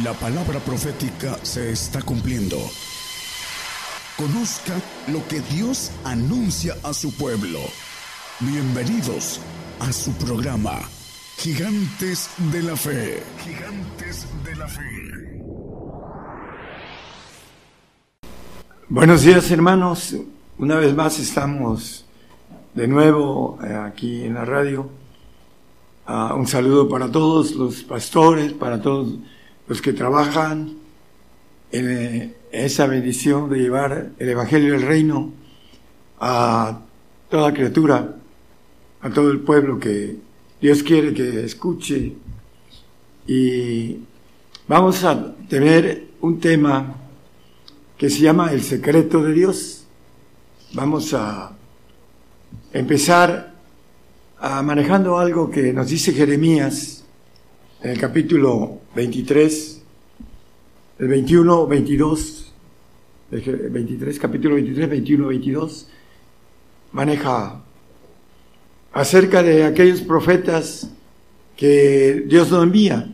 La palabra profética se está cumpliendo. Conozca lo que Dios anuncia a su pueblo. Bienvenidos a su programa, Gigantes de la Fe. Gigantes de la Fe. Buenos días hermanos, una vez más estamos de nuevo eh, aquí en la radio. Uh, un saludo para todos los pastores, para todos los que trabajan en esa bendición de llevar el Evangelio del Reino a toda criatura, a todo el pueblo que Dios quiere que escuche. Y vamos a tener un tema que se llama El secreto de Dios. Vamos a empezar a manejando algo que nos dice Jeremías en el capítulo 23, el 21, 22, el 23, capítulo 23, 21, 22, maneja acerca de aquellos profetas que Dios no envía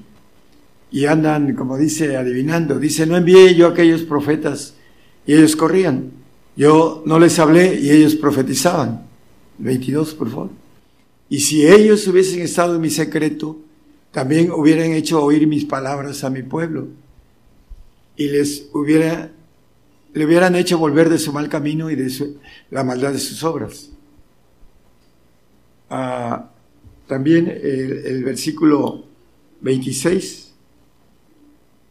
y andan, como dice, adivinando. Dice, no envié yo a aquellos profetas y ellos corrían. Yo no les hablé y ellos profetizaban. 22, por favor. Y si ellos hubiesen estado en mi secreto, también hubieran hecho oír mis palabras a mi pueblo y les hubiera, le hubieran hecho volver de su mal camino y de la maldad de sus obras. Ah, también el, el versículo 26.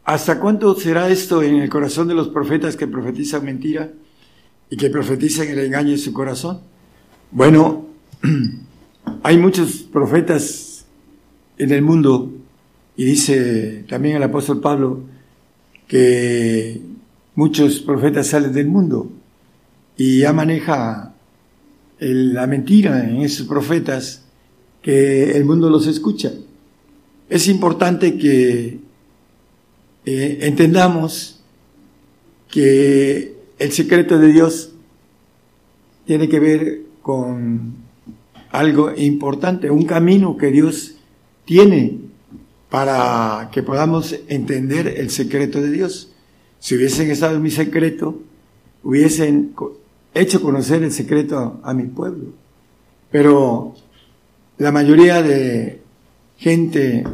¿Hasta cuánto será esto en el corazón de los profetas que profetizan mentira y que profetizan el engaño en su corazón? Bueno, hay muchos profetas en el mundo, y dice también el apóstol Pablo que muchos profetas salen del mundo y ya maneja la mentira en esos profetas que el mundo los escucha. Es importante que eh, entendamos que el secreto de Dios tiene que ver con algo importante, un camino que Dios tiene para que podamos entender el secreto de Dios. Si hubiesen estado en mi secreto, hubiesen hecho conocer el secreto a, mi pueblo. Pero la mayoría de gente,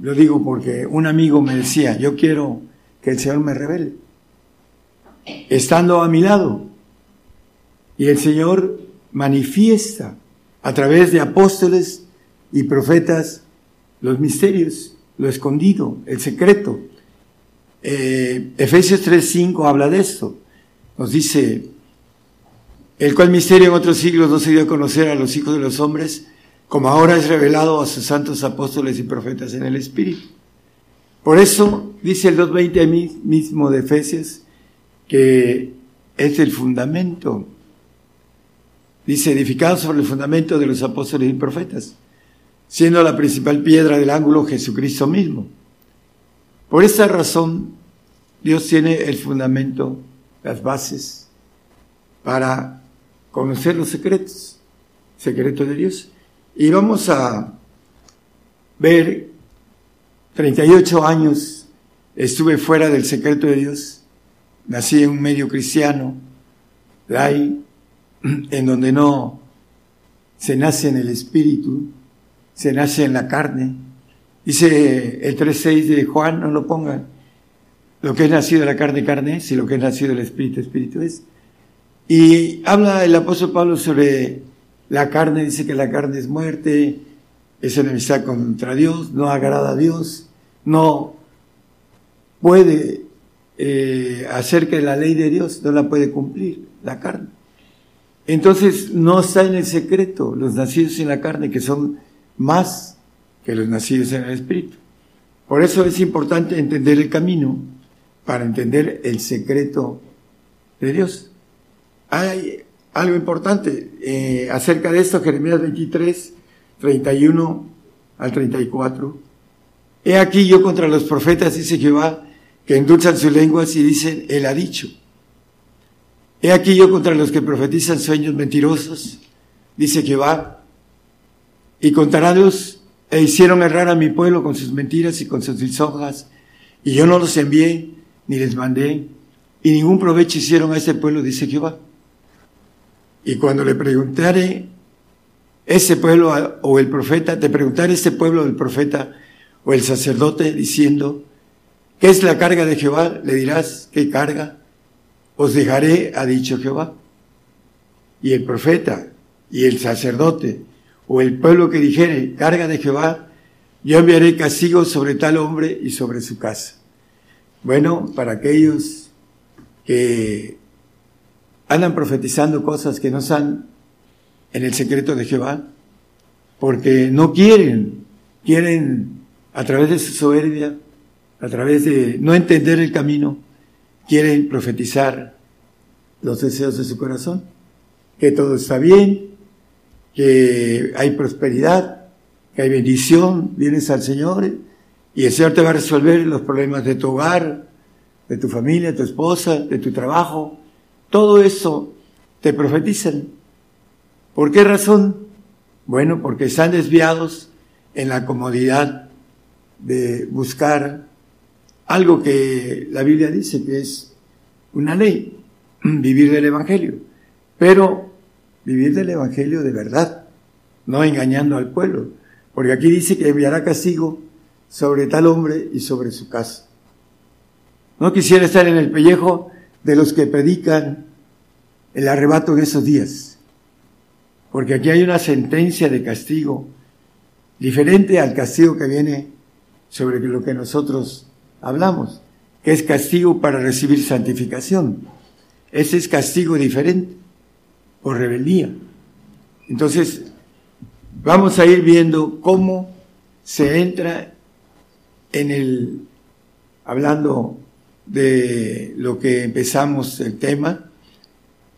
lo digo porque un amigo me decía, yo quiero que el Señor me revele, estando a mi lado. Y el Señor manifiesta a través de apóstoles y profetas los misterios, lo escondido, el secreto. Eh, Efesios 3.5 habla de esto. Nos dice, el cual misterio en otros siglos no se dio a conocer a los hijos de los hombres, como ahora es revelado a sus santos apóstoles y profetas en el Espíritu. Por eso dice el 2.20 mismo de Efesios que es el fundamento. Dice, edificado sobre el fundamento de los apóstoles y profetas siendo la principal piedra del ángulo Jesucristo mismo. Por esta razón, Dios tiene el fundamento, las bases, para conocer los secretos, secretos de Dios. Y vamos a ver, 38 años estuve fuera del secreto de Dios, nací en un medio cristiano, de ahí, en donde no se nace en el espíritu, se nace en la carne. Dice el 3.6 de Juan, no lo pongan. Lo que es nacido de la carne, carne es, y lo que es nacido del espíritu, espíritu es. Y habla el apóstol Pablo sobre la carne, dice que la carne es muerte, es enemistad contra Dios, no agrada a Dios, no puede eh, hacer que la ley de Dios no la puede cumplir, la carne. Entonces no está en el secreto los nacidos en la carne, que son más que los nacidos en el Espíritu. Por eso es importante entender el camino para entender el secreto de Dios. Hay algo importante eh, acerca de esto, Jeremías 23, 31 al 34. He aquí yo contra los profetas, dice Jehová, que endulzan sus lenguas y dicen, Él ha dicho. He aquí yo contra los que profetizan sueños mentirosos, dice Jehová, y contará Dios e hicieron errar a mi pueblo con sus mentiras y con sus lisonjas, y yo no los envié ni les mandé, y ningún provecho hicieron a ese pueblo, dice Jehová. Y cuando le preguntaré ese pueblo o el profeta, te preguntaré ese pueblo el profeta o el sacerdote diciendo, ¿qué es la carga de Jehová? Le dirás, ¿qué carga? Os dejaré, ha dicho Jehová. Y el profeta y el sacerdote o el pueblo que dijere, carga de Jehová, yo enviaré castigo sobre tal hombre y sobre su casa. Bueno, para aquellos que andan profetizando cosas que no están en el secreto de Jehová, porque no quieren, quieren a través de su soberbia, a través de no entender el camino, quieren profetizar los deseos de su corazón, que todo está bien, que hay prosperidad, que hay bendición, vienes al Señor y el Señor te va a resolver los problemas de tu hogar, de tu familia, de tu esposa, de tu trabajo. Todo eso te profetizan. ¿Por qué razón? Bueno, porque están desviados en la comodidad de buscar algo que la Biblia dice que es una ley, vivir del Evangelio, pero vivir del Evangelio de verdad, no engañando al pueblo, porque aquí dice que enviará castigo sobre tal hombre y sobre su casa. No quisiera estar en el pellejo de los que predican el arrebato en esos días, porque aquí hay una sentencia de castigo diferente al castigo que viene sobre lo que nosotros hablamos, que es castigo para recibir santificación. Ese es castigo diferente, por rebeldía. Entonces, vamos a ir viendo cómo se entra en el, hablando de lo que empezamos el tema,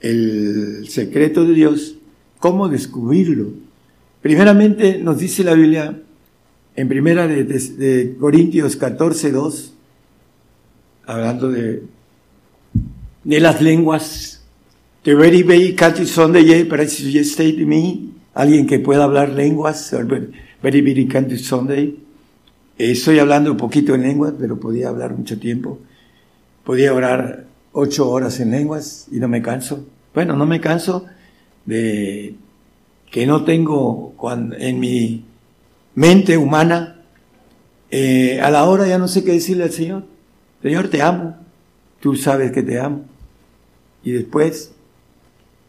el secreto de Dios, cómo descubrirlo. Primeramente nos dice la Biblia en primera de, Corintios 14, 2, hablando de, de las lenguas, de very, very Sunday, para state me, alguien que pueda hablar lenguas, very, very Sunday. Estoy hablando un poquito en lenguas, pero podía hablar mucho tiempo. Podía orar ocho horas en lenguas y no me canso. Bueno, no me canso de que no tengo cuando, en mi mente humana, eh, a la hora ya no sé qué decirle al Señor. Señor, te amo. Tú sabes que te amo. Y después,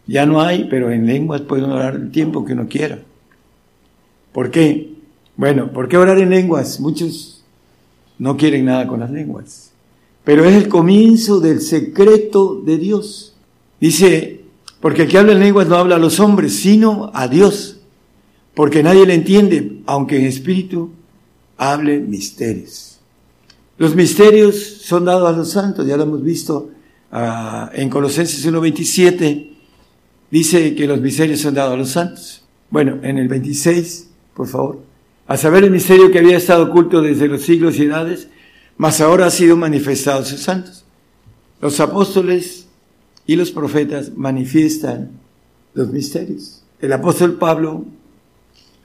ya no hay, pero en lenguas puede orar el tiempo que uno quiera. ¿Por qué? Bueno, ¿por qué orar en lenguas? Muchos no quieren nada con las lenguas. Pero es el comienzo del secreto de Dios. Dice, porque el que habla en lenguas no habla a los hombres, sino a Dios porque nadie le entiende, aunque en espíritu hable misterios. Los misterios son dados a los santos, ya lo hemos visto uh, en Colosenses 1.27, dice que los misterios son dados a los santos. Bueno, en el 26, por favor, a saber el misterio que había estado oculto desde los siglos y edades, mas ahora ha sido manifestado a sus santos. Los apóstoles y los profetas manifiestan los misterios. El apóstol Pablo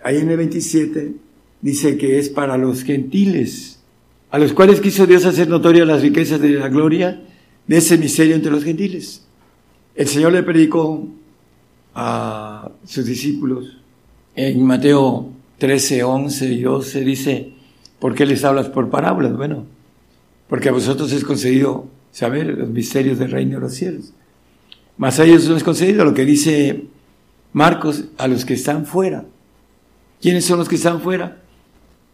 ahí en el 27, dice que es para los gentiles, a los cuales quiso Dios hacer notorias las riquezas de la gloria de ese misterio entre los gentiles. El Señor le predicó a sus discípulos en Mateo 13, 11 y 12, dice, ¿por qué les hablas por parábolas? Bueno, porque a vosotros es concedido saber los misterios del reino de los cielos. Mas a ellos no es concedido lo que dice Marcos a los que están fuera. ¿Quiénes son los que están fuera?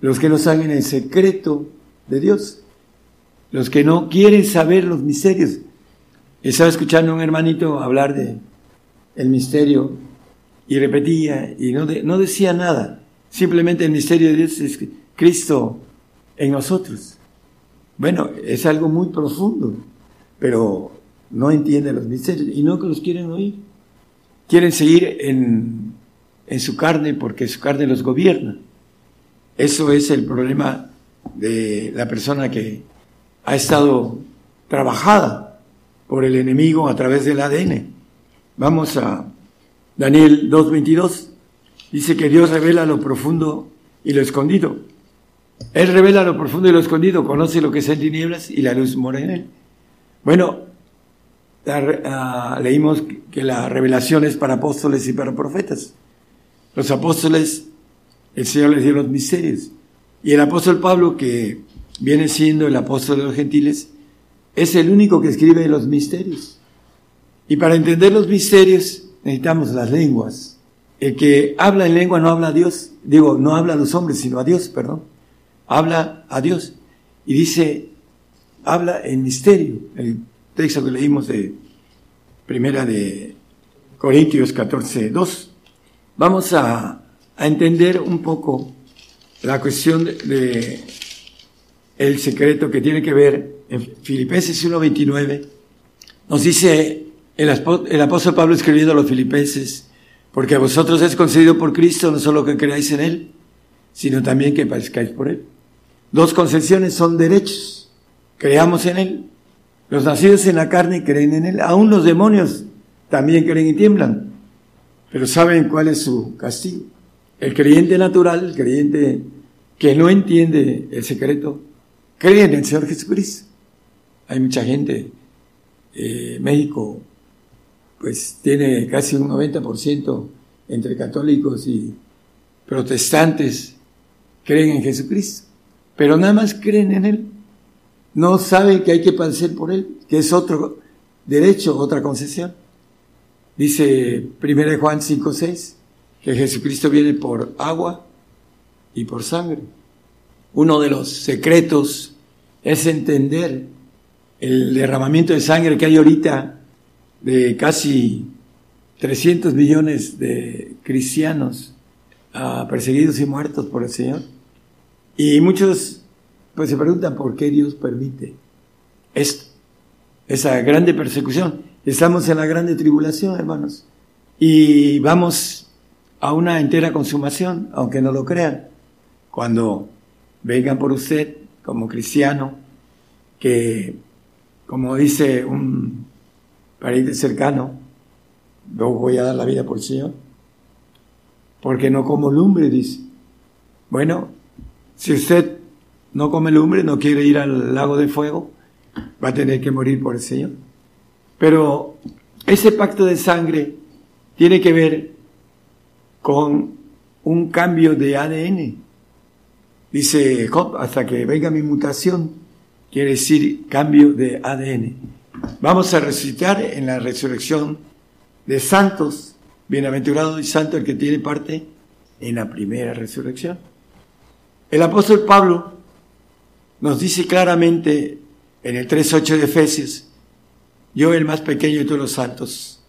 Los que no saben el secreto de Dios. Los que no quieren saber los misterios. Estaba escuchando a un hermanito hablar de el misterio y repetía y no, no decía nada. Simplemente el misterio de Dios es Cristo en nosotros. Bueno, es algo muy profundo, pero no entiende los misterios y no que los quieren oír. Quieren seguir en en su carne porque su carne los gobierna. Eso es el problema de la persona que ha estado trabajada por el enemigo a través del ADN. Vamos a Daniel 2.22. Dice que Dios revela lo profundo y lo escondido. Él revela lo profundo y lo escondido, conoce lo que es en tinieblas y la luz mora en él. Bueno, ah, leímos que la revelación es para apóstoles y para profetas. Los apóstoles, el Señor les dio los misterios. Y el apóstol Pablo, que viene siendo el apóstol de los gentiles, es el único que escribe los misterios. Y para entender los misterios necesitamos las lenguas. El que habla en lengua no habla a Dios, digo, no habla a los hombres, sino a Dios, perdón. Habla a Dios. Y dice, habla en misterio. El texto que leímos de primera de Corintios 14, 2. Vamos a, a entender un poco la cuestión de, el secreto que tiene que ver en Filipenses 1.29. Nos dice el, apóstol Pablo escribiendo a los filipenses, porque a vosotros es concedido por Cristo no solo que creáis en Él, sino también que parezcáis por Él. Dos concesiones son derechos. Creamos en Él. Los nacidos en la carne creen en Él. Aún los demonios también creen y tiemblan. Pero saben cuál es su castigo. El creyente natural, el creyente que no entiende el secreto, cree en el Señor Jesucristo. Hay mucha gente, eh, pues tiene casi un 90% entre católicos y protestantes, creen en Jesucristo pero nada más creen en Él. No saben que hay que padecer por Él, que es otro derecho, otra concesión. Dice 1 Juan 5.6 que Jesucristo viene por agua y por sangre. Uno de los secretos es entender el derramamiento de sangre que hay ahorita de casi 300 millones de cristianos ah, perseguidos y muertos por el Señor. Y muchos pues se preguntan por qué Dios permite esto, esa grande persecución. Estamos en la grande tribulación, hermanos, y vamos a una entera consumación, aunque no lo crean. Cuando vengan por usted como cristiano, que como dice un pariente cercano, yo voy a dar la vida por el Señor, porque no como lumbre, dice. Bueno, si usted no come lumbre, no quiere ir al lago de fuego, va a tener que morir por el Señor. Pero ese pacto de sangre tiene que ver con un cambio de ADN. Dice Job, hasta que venga mi mutación, quiere decir cambio de ADN. Vamos a resucitar en la resurrección de santos, bienaventurado y santo el que tiene parte en la primera resurrección. El apóstol Pablo nos dice claramente en el 3.8 de Efesios, yo el más pequeño de todos los santos,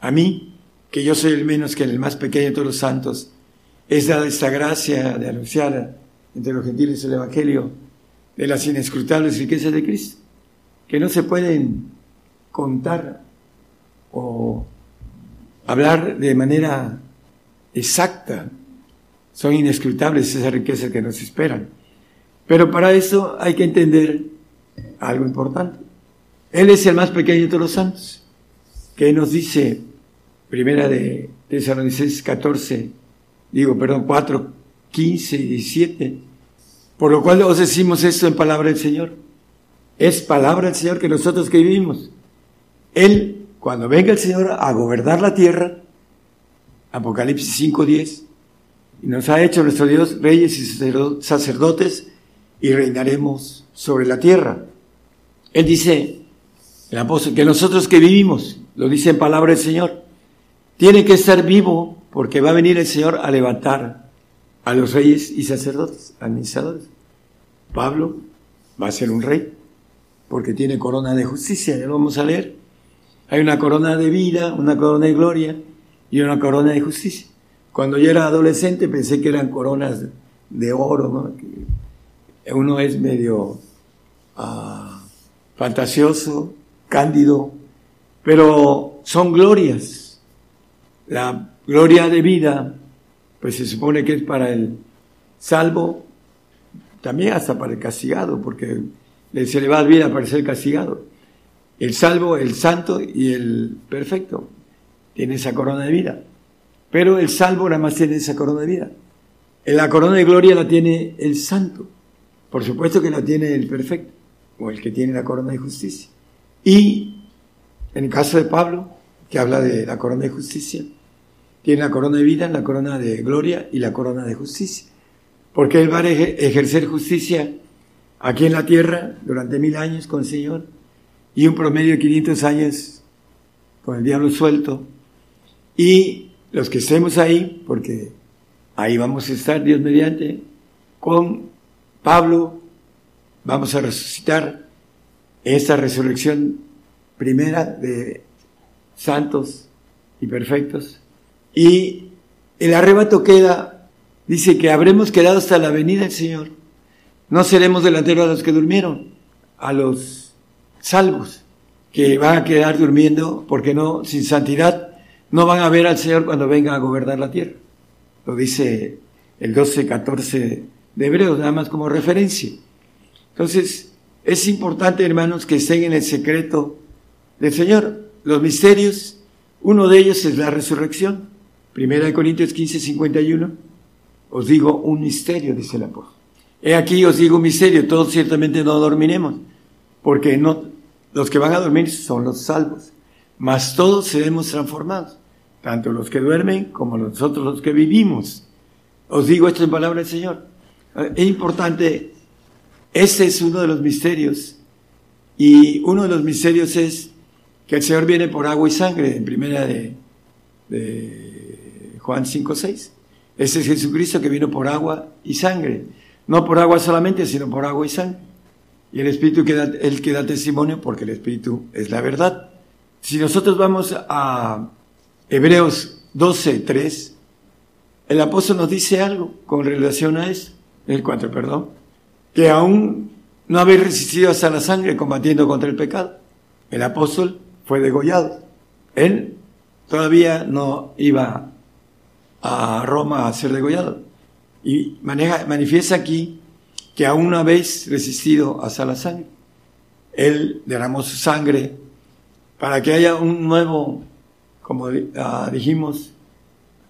a mí, que yo soy el menos que el más pequeño de todos los santos, es dada esta gracia de anunciar entre los gentiles el Evangelio de las inescrutables riquezas de Cristo, que no se pueden contar o hablar de manera exacta son inescrutables esas riquezas que nos esperan. Pero para eso hay que entender algo importante. Él es el más pequeño de todos los santos. Que nos dice, primera de Tesalonicenses 14, digo, perdón, 4, 15 y 17. Por lo cual os decimos esto en palabra del Señor. Es palabra del Señor que nosotros que vivimos. Él, cuando venga el Señor a gobernar la tierra, Apocalipsis 5, 10, y nos ha hecho nuestro Dios reyes y sacerdotes y reinaremos sobre la tierra. Él dice, el apóstol, que nosotros que vivimos, lo dice en palabra del Señor, tiene que estar vivo porque va a venir el Señor a levantar a los reyes y sacerdotes, administradores. Pablo va a ser un rey porque tiene corona de justicia, ya lo vamos a leer. Hay una corona de vida, una corona de gloria y una corona de justicia. Cuando yo era adolescente pensé que eran coronas de oro, ¿no? uno es medio ah, fantasioso, cándido, pero son glorias. La gloria de vida, pues se supone que es para el salvo, también hasta para el castigado, porque se le va a bien aparecer el castigado. El salvo, el santo y el perfecto tiene esa corona de vida. Pero el salvo nada más tiene esa corona de vida. La corona de gloria la tiene el santo. Por supuesto que la tiene el perfecto, o el que tiene la corona de justicia. Y en el caso de Pablo, que habla de la corona de justicia, tiene la corona de vida, la corona de gloria y la corona de justicia. Porque él va a ejercer justicia aquí en la tierra durante mil años con el Señor y un promedio de 500 años con el diablo suelto. Y los que estemos ahí, porque ahí vamos a estar, Dios mediante, con Pablo, vamos a resucitar esta resurrección primera de santos y perfectos. Y el arrebato queda, dice que habremos quedado hasta la venida del Señor. No seremos delanteros a los que durmieron, a los salvos, que van a quedar durmiendo porque no, sin santidad, no van a ver al Señor cuando venga a gobernar la tierra. Lo dice el 12, 14 de Hebreos, nada más como referencia. Entonces, es importante, hermanos, que estén en el secreto del Señor. Los misterios, uno de ellos es la resurrección. Primera de Corintios 15, 51. Os digo un misterio, dice el apóstol. He aquí os digo un misterio, todos ciertamente no dormiremos, porque no, los que van a dormir son los salvos, mas todos seremos transformados, tanto los que duermen como nosotros los que vivimos. Os digo esto en palabra del Señor. Es importante, este es uno de los misterios, y uno de los misterios es que el Señor viene por agua y sangre, en primera de, de Juan 5, 6. Ese es Jesucristo que vino por agua y sangre. No por agua solamente, sino por agua y sangre. Y el Espíritu que da, el que da testimonio, porque el Espíritu es la verdad. Si nosotros vamos a Hebreos 12, 3, el apóstol nos dice algo con relación a eso, el 4, perdón, que aún no habéis resistido hasta la sangre combatiendo contra el pecado. El apóstol fue degollado. Él todavía no iba a Roma a ser degollado. Y manifiesta aquí que aún no habéis resistido hasta la sangre. Él derramó su sangre para que haya un nuevo, como ah, dijimos,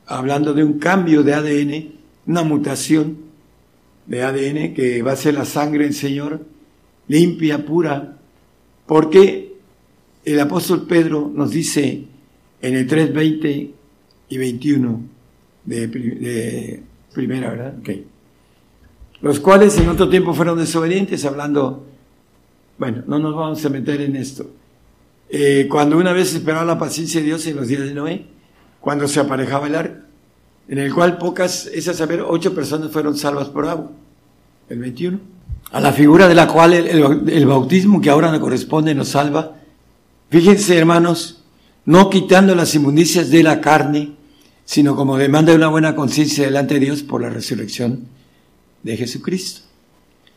hablando de un cambio de ADN, una mutación de ADN que va a ser la sangre del Señor, limpia, pura, porque el apóstol Pedro nos dice en el 3.20 y 21 de, de primera, ¿verdad? Okay. Los cuales en otro tiempo fueron desobedientes, hablando, bueno, no nos vamos a meter en esto. Eh, cuando una vez esperaba la paciencia de Dios en los días de Noé, cuando se aparejaba el arco, en el cual pocas, es a saber, ocho personas fueron salvas por agua, el 21, a la figura de la cual el, el, el bautismo que ahora nos corresponde nos salva. Fíjense, hermanos, no quitando las inmundicias de la carne, sino como demanda de una buena conciencia delante de Dios por la resurrección de Jesucristo.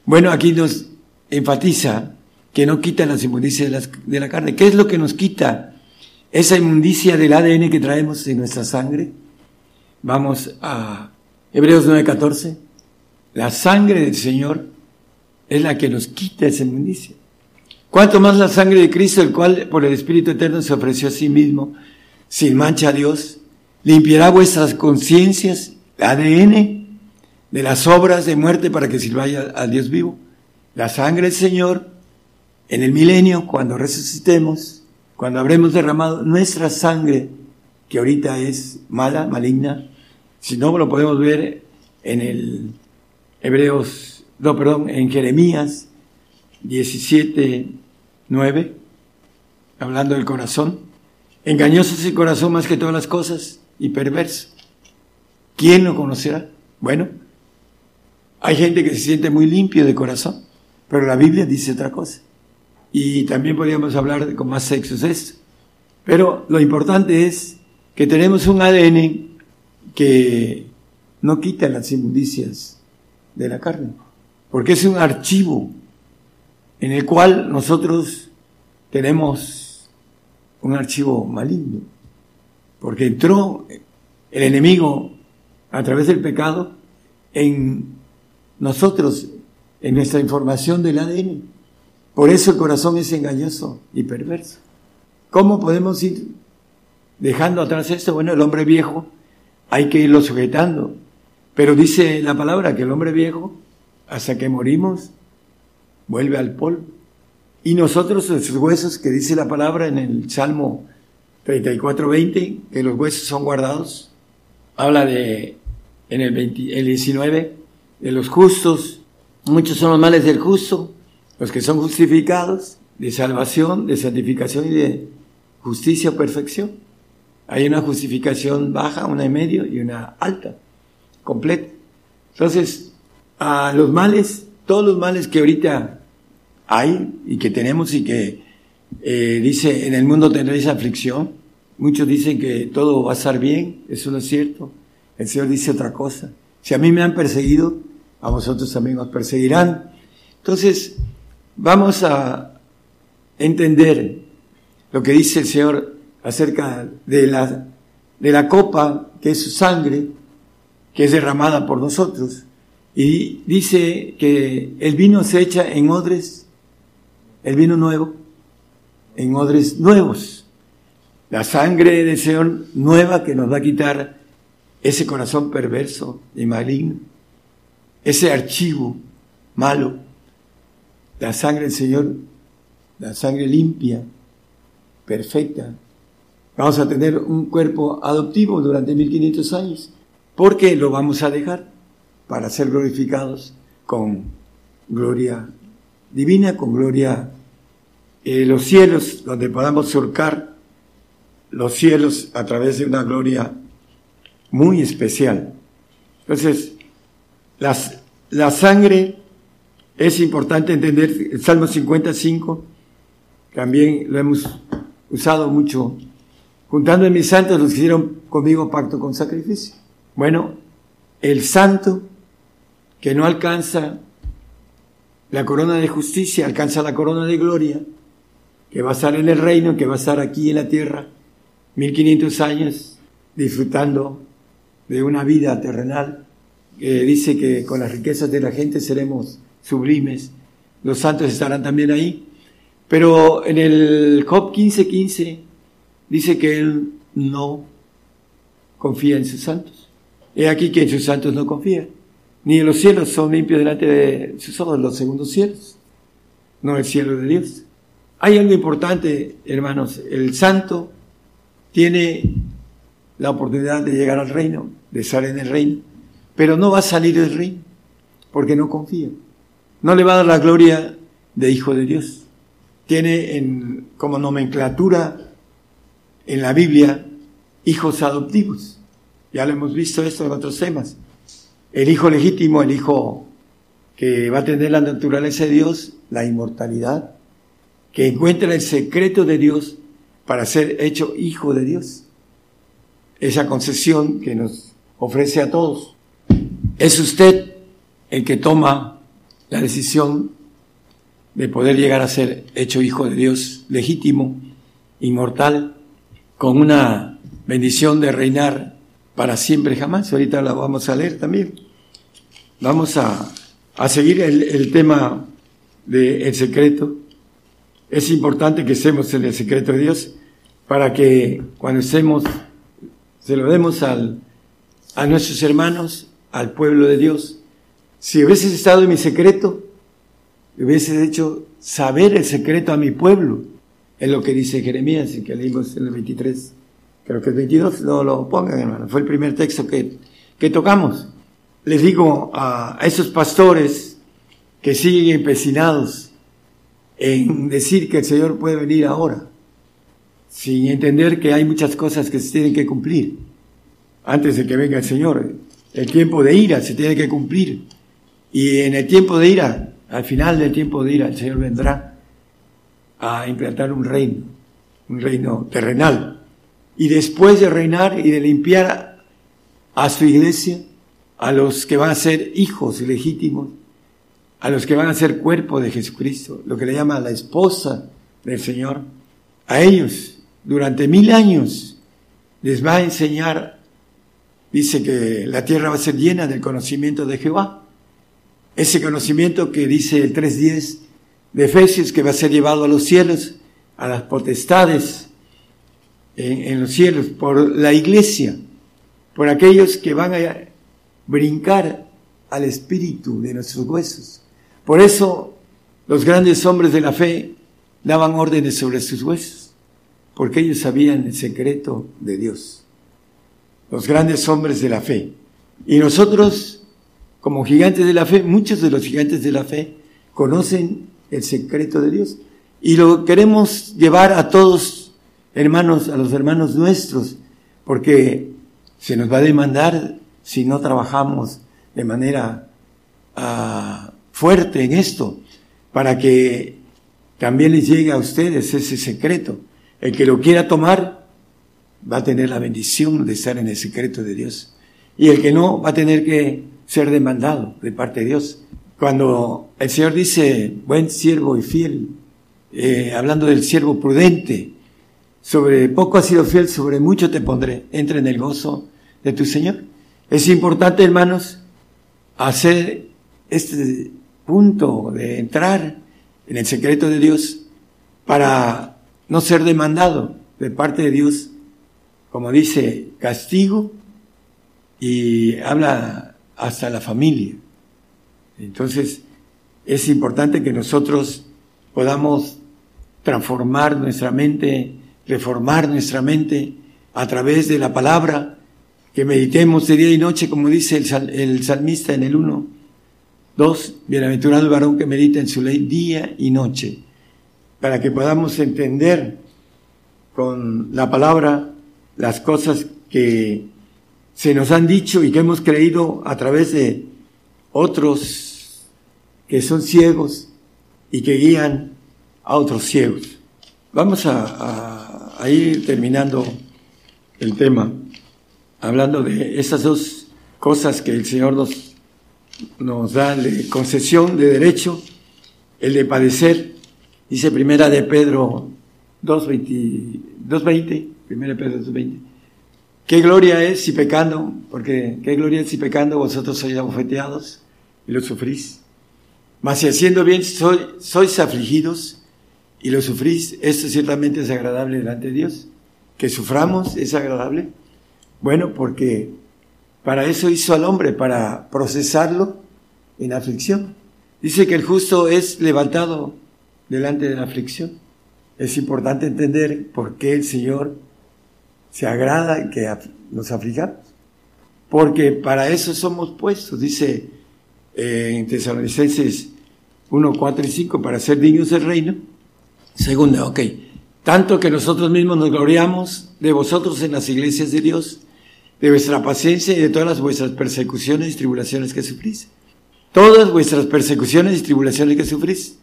Bueno, aquí nos enfatiza que no quita las inmundicias de, la carne. ¿Qué es lo que nos quita esa inmundicia del ADN que traemos en nuestra sangre? Vamos a Hebreos 9:14. La sangre del Señor es la que nos quita esa inmundicia. Cuanto más la sangre de Cristo, el cual por el Espíritu Eterno se ofreció a sí mismo, sin mancha a Dios, limpiará vuestras conciencias, ADN, de las obras de muerte para que sirváis al Dios vivo. La sangre del Señor, en el milenio, cuando resucitemos, cuando habremos derramado nuestra sangre, que ahorita es mala, maligna, si no lo podemos ver en el Hebreos, no, perdón, en Jeremías 17, 9, hablando del corazón. Engañoso es el corazón más que todas las cosas y perverso. ¿Quién lo conocerá? Bueno, hay gente que se siente muy limpio de corazón, pero la Biblia dice otra cosa. Y también podríamos hablar con más sexos esto. Pero lo importante es que tenemos un ADN que no quita las inmundicias de la carne, porque es un archivo en el cual nosotros tenemos un archivo maligno porque entró el enemigo a través del pecado en nosotros, en nuestra información del ADN. Por eso el corazón es engañoso y perverso. ¿Cómo podemos ir dejando atrás esto? Bueno, el hombre viejo hay que irlo sujetando. Pero dice la palabra que el hombre viejo, hasta que morimos, vuelve al polvo. Y nosotros, esos huesos que dice la palabra en el Salmo 34.20, que los huesos son guardados, habla de, en el, el 19, de los justos, muchos son los males del justo, los que son justificados, de salvación, de santificación y de justicia o perfección. Hay una justificación baja, una en medio y una alta, completa. Entonces, a los males, todos los males que ahorita hay y que tenemos y que eh, dice, en el mundo tendréis aflicción. Muchos dicen que todo va a estar bien, eso no es cierto. El Señor dice otra cosa. Si a mí me han perseguido, a vosotros también os perseguirán. Entonces, vamos a entender lo que dice el Señor acerca de la, de la copa, que es su sangre, que es derramada por nosotros. Y dice que el vino se echa en odres, el vino nuevo, en odres nuevos. La sangre del Señor nueva que nos va a quitar ese corazón perverso y maligno, ese archivo malo. La sangre del Señor, la sangre limpia, perfecta. Vamos a tener un cuerpo adoptivo durante 1500 años, porque lo vamos a dejar para ser glorificados con gloria divina, con gloria eh, los cielos, donde podamos surcar los cielos a través de una gloria muy especial. Entonces, la sangre es importante entender, el Salmo 55, también lo hemos usado mucho, juntando en mis santos los que hicieron conmigo pacto con sacrificio. Bueno, el santo que no alcanza la corona de justicia, alcanza la corona de gloria, que va a estar en el reino, que va a estar aquí en la tierra, 1500 años, disfrutando de una vida terrenal, que dice que con las riquezas de la gente seremos sublimes, los santos estarán también ahí, pero en el Job 15:15 15, dice que él no confía en sus santos. He aquí que en sus santos no confía. Ni en los cielos son limpios delante de sus ojos los segundos cielos, no el cielo de Dios. Hay algo importante, hermanos. El santo tiene la oportunidad de llegar al reino, de estar en el reino, pero no va a salir del reino, porque no confía. No le va a dar la gloria de hijo de Dios. Tiene en, como nomenclatura en la Biblia hijos adoptivos. Ya lo hemos visto esto en otros temas. El hijo legítimo, el hijo que va a tener la naturaleza de Dios, la inmortalidad, que encuentra el secreto de Dios para ser hecho hijo de Dios. Esa concesión que nos ofrece a todos. Es usted el que toma la decisión de poder llegar a ser hecho hijo de Dios legítimo, inmortal, con una bendición de reinar para siempre jamás. Ahorita la vamos a leer también. Vamos a, a seguir el, el tema del el secreto es importante que estemos en el secreto de Dios para que cuando estemos, se lo demos al, a nuestros hermanos, al pueblo de Dios. Si hubieses estado en mi secreto, hubieses hecho saber el secreto a mi pueblo. Es lo que dice Jeremías y que leímos en el 23. Creo que el 22 no lo pongan, hermano. Fue el primer texto que, que tocamos. Les digo a, a esos pastores que siguen empecinados en decir que el Señor puede venir ahora, sin entender que hay muchas cosas que se tienen que cumplir antes de que venga el Señor. El tiempo de ira se tiene que cumplir. Y en el tiempo de ira, al final del tiempo de ira, el Señor vendrá a implantar un reino, un reino terrenal. Y después de reinar y de limpiar a su iglesia, a los que van a ser hijos legítimos, a los que van a ser cuerpo de Jesucristo, lo que le llama la esposa del Señor, a ellos durante mil años les va a enseñar, dice que la tierra va a ser llena del conocimiento de Jehová. Ese conocimiento que dice el 3.10 de Efesios, que va a ser llevado a los cielos, a las potestades en, en los cielos, por la iglesia, por aquellos que van a brincar al espíritu de nuestros huesos. Por eso los grandes hombres de la fe daban órdenes sobre sus huesos, porque ellos sabían el secreto de Dios. Los grandes hombres de la fe. Y nosotros, como gigantes de la fe, muchos de los gigantes de la fe conocen el secreto de Dios. Y lo queremos llevar a todos, hermanos, a los hermanos nuestros, porque se nos va a demandar si no trabajamos de manera uh, fuerte en esto, para que también les llegue a ustedes ese secreto. El que lo quiera tomar va a tener la bendición de estar en el secreto de Dios. Y el que no va a tener que ser demandado de parte de Dios. Cuando el Señor dice, buen siervo y fiel, eh, hablando del siervo prudente, sobre poco has sido fiel, sobre mucho te pondré, entra en el gozo de tu Señor. Es importante, hermanos, hacer este punto de entrar en el secreto de Dios para no ser demandado de parte de Dios, como dice, castigo y habla hasta la familia. Entonces, es importante que nosotros podamos transformar nuestra mente, reformar nuestra mente a través de la palabra, que meditemos de día y noche, como dice el, el salmista en el 1, Dos, bienaventurado varón que medita en su ley día y noche, para que podamos entender con la palabra las cosas que se nos han dicho y que hemos creído a través de otros que son ciegos y que guían a otros ciegos. Vamos a, a ir terminando el tema, hablando de esas dos cosas que el Señor nos nos da concesión de derecho, el de padecer, dice primera de Pedro 2.20, primera de Pedro 2.20, qué gloria es si pecando, porque qué gloria es si pecando vosotros sois abofeteados y lo sufrís. Mas si haciendo bien sois afligidos y lo sufrís, esto ciertamente es agradable delante de Dios. Que suframos es agradable. Bueno, porque para eso hizo al hombre, para procesarlo en aflicción. Dice que el justo es levantado delante de la aflicción. Es importante entender por qué el Señor se agrada que nos afligamos. Porque para eso somos puestos, dice eh, en Tesalonicenses 1, 4 y 5, para ser dignos del reino. Segunda, ok. Tanto que nosotros mismos nos gloriamos de vosotros en las iglesias de Dios de vuestra paciencia y de todas vuestras persecuciones y tribulaciones que sufrís. Todas vuestras persecuciones y tribulaciones que sufrís.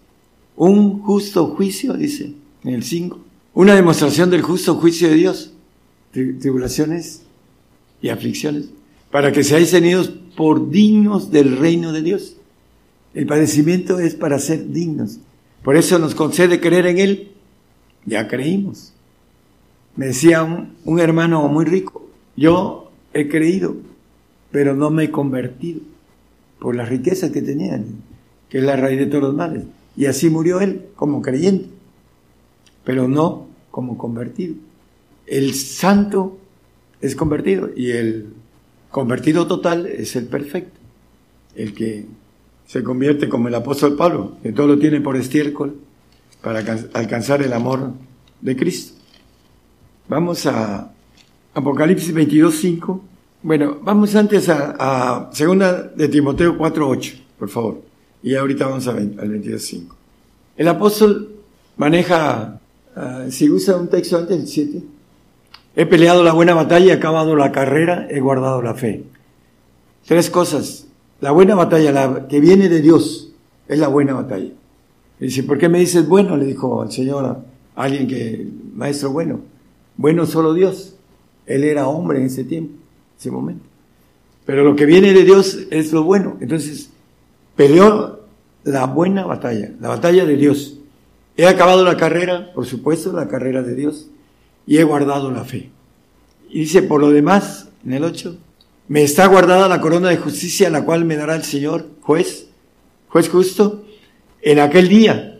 Un justo juicio, dice en el 5. Una demostración del justo juicio de Dios. Tribulaciones y aflicciones. Para que seáis tenidos por dignos del reino de Dios. El padecimiento es para ser dignos. Por eso nos concede creer en Él. Ya creímos. Me decía un, un hermano muy rico, yo he creído, pero no me he convertido por las riquezas que tenían, que es la raíz de todos los males. Y así murió él como creyente, pero no como convertido. El santo es convertido y el convertido total es el perfecto, el que se convierte como el apóstol Pablo, que todo lo tiene por estiércol para alcanzar el amor de Cristo. Vamos a Apocalipsis 22, 5. Bueno, vamos antes a, a segunda de Timoteo 4, 8, por favor. Y ahorita vamos a, al 22, 5. El apóstol maneja, uh, si usa un texto antes, el 7. He peleado la buena batalla, he acabado la carrera, he guardado la fe. Tres cosas. La buena batalla, la que viene de Dios, es la buena batalla. dice, ¿por qué me dices bueno? Le dijo el Señor a alguien que, maestro bueno. Bueno solo Dios. Él era hombre en ese tiempo, ese momento. Pero lo que viene de Dios es lo bueno. Entonces, peleó la buena batalla, la batalla de Dios. He acabado la carrera, por supuesto, la carrera de Dios, y he guardado la fe. Y dice, por lo demás, en el 8, me está guardada la corona de justicia, la cual me dará el Señor, juez, juez justo, en aquel día,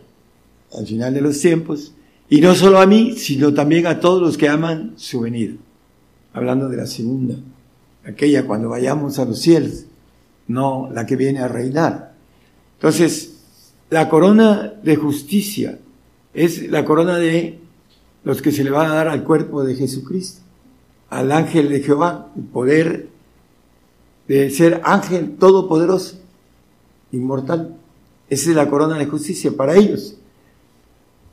al final de los tiempos, y no solo a mí, sino también a todos los que aman su venida hablando de la segunda, aquella cuando vayamos a los cielos, no la que viene a reinar. Entonces, la corona de justicia es la corona de los que se le van a dar al cuerpo de Jesucristo, al ángel de Jehová, el poder de ser ángel todopoderoso, inmortal. Esa es la corona de justicia para ellos.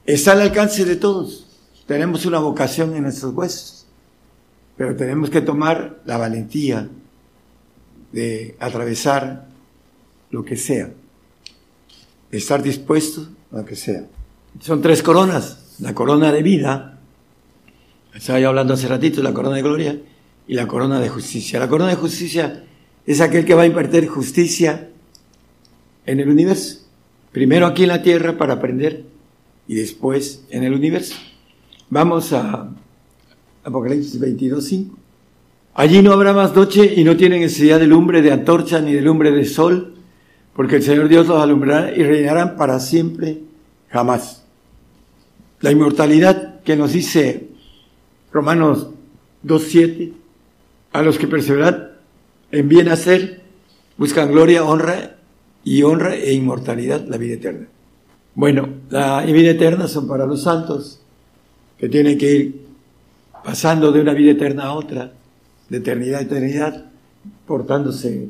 Está al alcance de todos. Tenemos una vocación en nuestros huesos, pero tenemos que tomar la valentía de atravesar lo que sea, de estar dispuestos a lo que sea. Son tres coronas, la corona de vida, estaba yo hablando hace ratito, la corona de gloria y la corona de justicia. La corona de justicia es aquel que va a impartir justicia en el universo. Primero aquí en la tierra para aprender y después en el universo. Vamos a Apocalipsis 22.5. Allí no habrá más noche y no tienen necesidad de lumbre de antorcha ni de lumbre de sol, porque el Señor Dios los alumbrará y reinarán para siempre, jamás. La inmortalidad que nos dice Romanos 2.7, a los que perseveran en bien hacer, buscan gloria, honra y honra e inmortalidad, la vida eterna. Bueno, la vida eterna son para los santos, que tienen que ir pasando de una vida eterna a otra, de eternidad a eternidad, portándose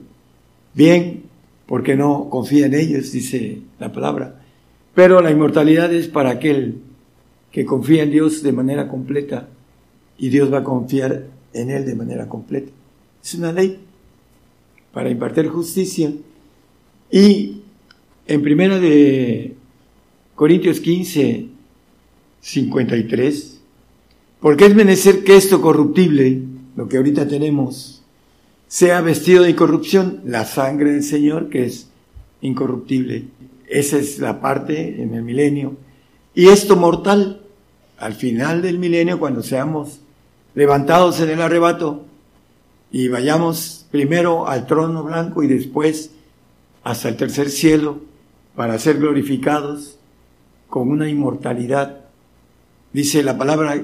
bien, porque no confía en ellos, dice la palabra. Pero la inmortalidad es para aquel que confía en Dios de manera completa y Dios va a confiar en él de manera completa. Es una ley para impartir justicia. Y en primera de Corintios 15, 53, porque es menester que esto corruptible, lo que ahorita tenemos, sea vestido de incorrupción, la sangre del Señor que es incorruptible. Esa es la parte en el milenio. Y esto mortal, al final del milenio, cuando seamos levantados en el arrebato y vayamos primero al trono blanco y después hasta el tercer cielo para ser glorificados con una inmortalidad. Dice la palabra,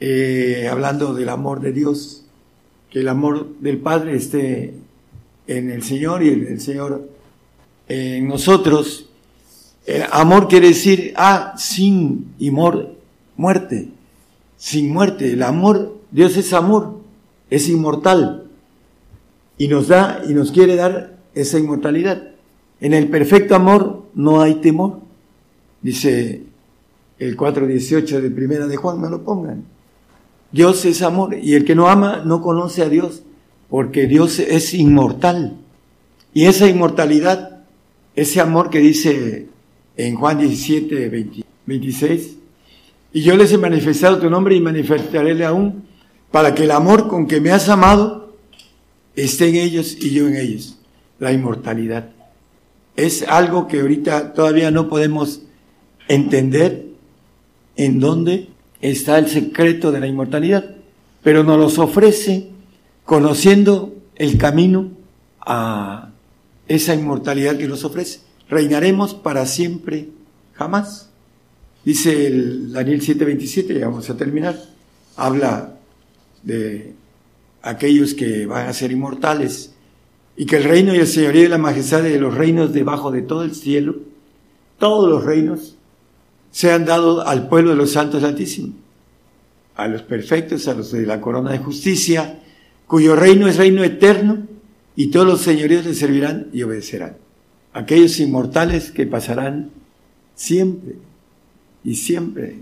eh, hablando del amor de Dios, que el amor del Padre esté en el Señor y el, Señor en nosotros. El amor quiere decir, ah, sin y muerte, sin muerte. El amor, Dios es amor, es inmortal y nos da y nos quiere dar esa inmortalidad. En el perfecto amor no hay temor. Dice el 4.18 de primera de Juan, no lo pongan. Dios es amor y el que no ama no conoce a Dios porque Dios es inmortal. Y esa inmortalidad, ese amor que dice en Juan 17, 26, y yo les he manifestado tu nombre y manifestaré aún para que el amor con que me has amado esté en ellos y yo en ellos. La inmortalidad. Es algo que ahorita todavía no podemos entender en dónde está el secreto de la inmortalidad, pero nos los ofrece conociendo el camino a esa inmortalidad que nos ofrece. Reinaremos para siempre, jamás. Dice el Daniel 7:27, ya vamos a terminar, habla de aquellos que van a ser inmortales y que el reino y el señorío y la majestad de los reinos debajo de todo el cielo, todos los reinos, sean dados al pueblo de los santos altísimos, a los perfectos, a los de la corona de justicia, cuyo reino es reino eterno y todos los señoríos le servirán y obedecerán. Aquellos inmortales que pasarán siempre y siempre,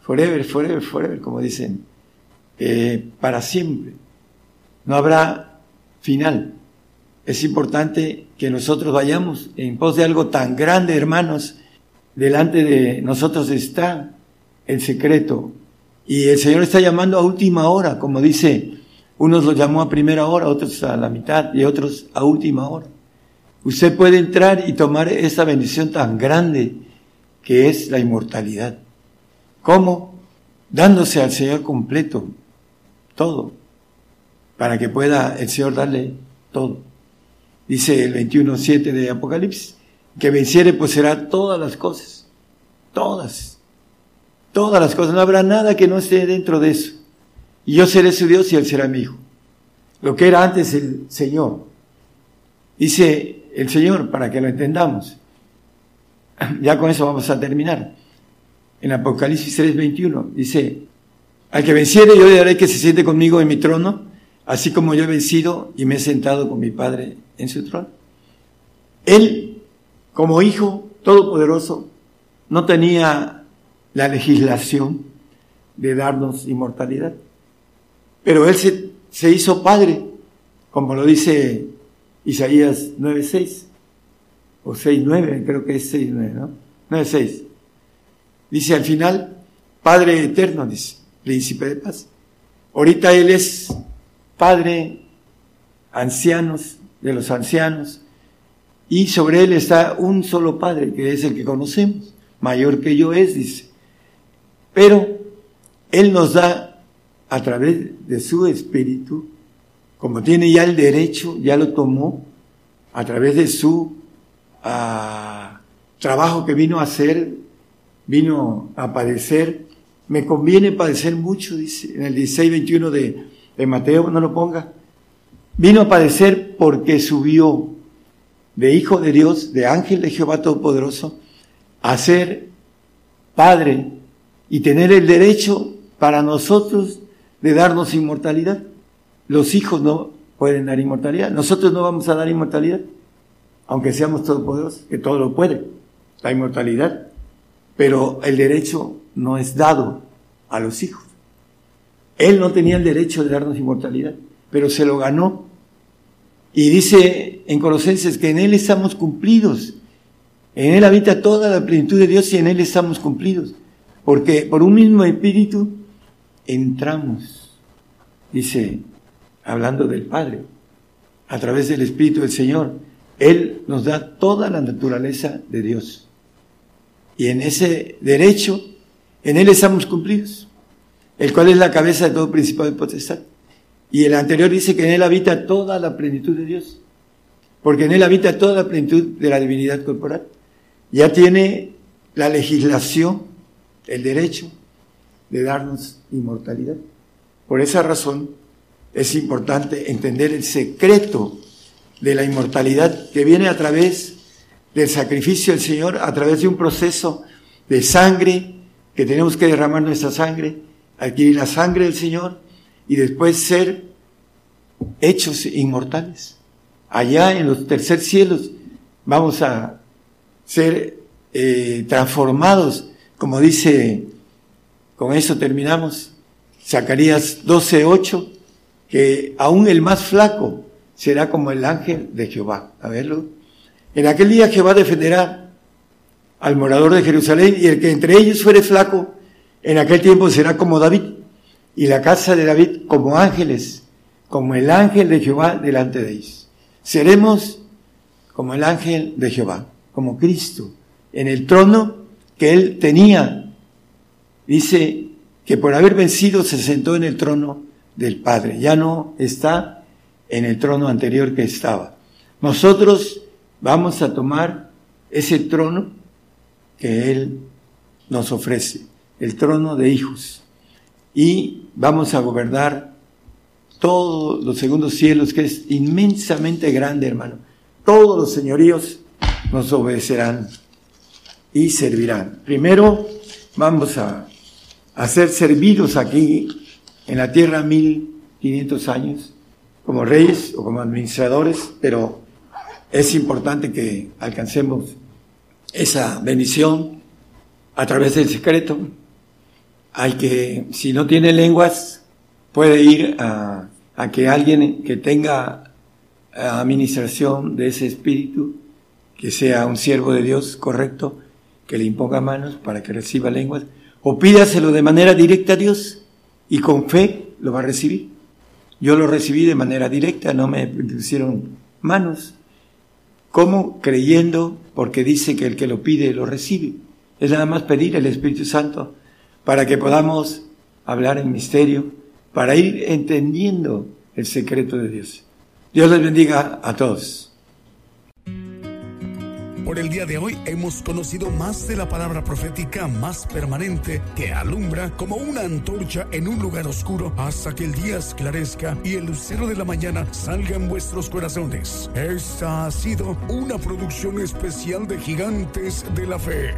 forever, forever, forever, como dicen, eh, para siempre. No habrá final. Es importante que nosotros vayamos en pos de algo tan grande, hermanos, delante de nosotros está el secreto. Y el Señor está llamando a última hora, como dice, unos lo llamó a primera hora, otros a la mitad y otros a última hora. Usted puede entrar y tomar esa bendición tan grande que es la inmortalidad. ¿Cómo? Dándose al Señor completo, todo, para que pueda el Señor darle todo. Dice el 21.7 de Apocalipsis, que venciere pues será todas las cosas, todas, todas las cosas, no habrá nada que no esté dentro de eso. Y yo seré su Dios y él será mi hijo. Lo que era antes el Señor, Dice el Señor, para que lo entendamos. Ya con eso vamos a terminar. En Apocalipsis 3:21 dice, al que venciere yo le daré que se siente conmigo en mi trono, así como yo he vencido y me he sentado con mi Padre en su trono. Él, como Hijo Todopoderoso, no tenía la legislación de darnos inmortalidad, pero Él se, se hizo Padre, como lo dice Isaías 9.6, o 6.9, creo que es 6.9, ¿no? 9.6. Dice al final, Padre eterno, dice, príncipe de paz. Ahorita Él es Padre ancianos, de los ancianos, y sobre Él está un solo Padre, que es el que conocemos, mayor que yo es, dice. Pero Él nos da a través de su Espíritu como tiene ya el derecho, ya lo tomó a través de su ah, trabajo que vino a hacer, vino a padecer. Me conviene padecer mucho, dice en el 16, 21 de, de Mateo, no lo ponga. Vino a padecer porque subió de Hijo de Dios, de ángel de Jehová Todopoderoso, a ser Padre y tener el derecho para nosotros de darnos inmortalidad. Los hijos no pueden dar inmortalidad. Nosotros no vamos a dar inmortalidad, aunque seamos todopoderosos, que todo lo puede, la inmortalidad. Pero el derecho no es dado a los hijos. Él no tenía el derecho de darnos inmortalidad, pero se lo ganó. Y dice en Colosenses que en Él estamos cumplidos. En Él habita toda la plenitud de Dios y en Él estamos cumplidos. Porque por un mismo espíritu entramos, dice hablando del Padre, a través del Espíritu del Señor. Él nos da toda la naturaleza de Dios. Y en ese derecho, en Él estamos cumplidos, el cual es la cabeza de todo principado de potestad. Y el anterior dice que en Él habita toda la plenitud de Dios, porque en Él habita toda la plenitud de la divinidad corporal. Ya tiene la legislación, el derecho de darnos inmortalidad. Por esa razón, es importante entender el secreto de la inmortalidad que viene a través del sacrificio del Señor, a través de un proceso de sangre, que tenemos que derramar nuestra sangre, adquirir la sangre del Señor y después ser hechos inmortales. Allá en los tercer cielos vamos a ser eh, transformados, como dice, con eso terminamos, Zacarías 12.8, que aún el más flaco será como el ángel de Jehová. A verlo. En aquel día Jehová defenderá al morador de Jerusalén y el que entre ellos fuere flaco, en aquel tiempo será como David y la casa de David como ángeles, como el ángel de Jehová delante de ellos. Seremos como el ángel de Jehová, como Cristo, en el trono que él tenía. Dice que por haber vencido se sentó en el trono del Padre, ya no está en el trono anterior que estaba. Nosotros vamos a tomar ese trono que Él nos ofrece, el trono de hijos, y vamos a gobernar todos los segundos cielos, que es inmensamente grande, hermano. Todos los señoríos nos obedecerán y servirán. Primero vamos a, ser servidos aquí en la tierra 1500 años como reyes o como administradores, pero es importante que alcancemos esa bendición a través del secreto. Hay que, si no tiene lenguas, puede ir a, a que alguien que tenga administración de ese espíritu, que sea un siervo de Dios correcto, que le imponga manos para que reciba lenguas, o pídaselo de manera directa a Dios y con fe lo va a recibir. Yo lo recibí de manera directa, no me pusieron manos. ¿Cómo? Creyendo, porque dice que el que lo pide lo recibe. Es nada más pedir el Espíritu Santo para que podamos hablar en misterio, para ir entendiendo el secreto de Dios. Dios les bendiga a todos. Por el día de hoy hemos conocido más de la palabra profética más permanente que alumbra como una antorcha en un lugar oscuro hasta que el día esclarezca y el lucero de la mañana salga en vuestros corazones. Esta ha sido una producción especial de Gigantes de la Fe.